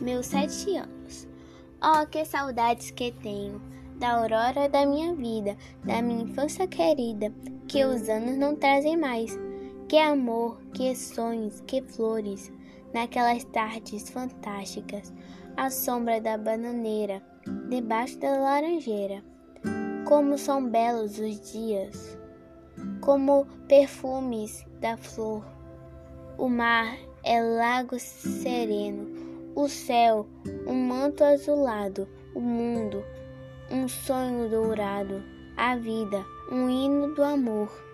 meus sete anos. Oh, que saudades que tenho da aurora da minha vida, da minha infância querida, que os anos não trazem mais. Que amor, que sonhos, que flores, naquelas tardes fantásticas, à sombra da bananeira, debaixo da laranjeira. Como são belos os dias, como perfumes da flor. O mar é lago sereno, o céu, um manto azulado, o mundo, um sonho dourado, a vida, um hino do amor.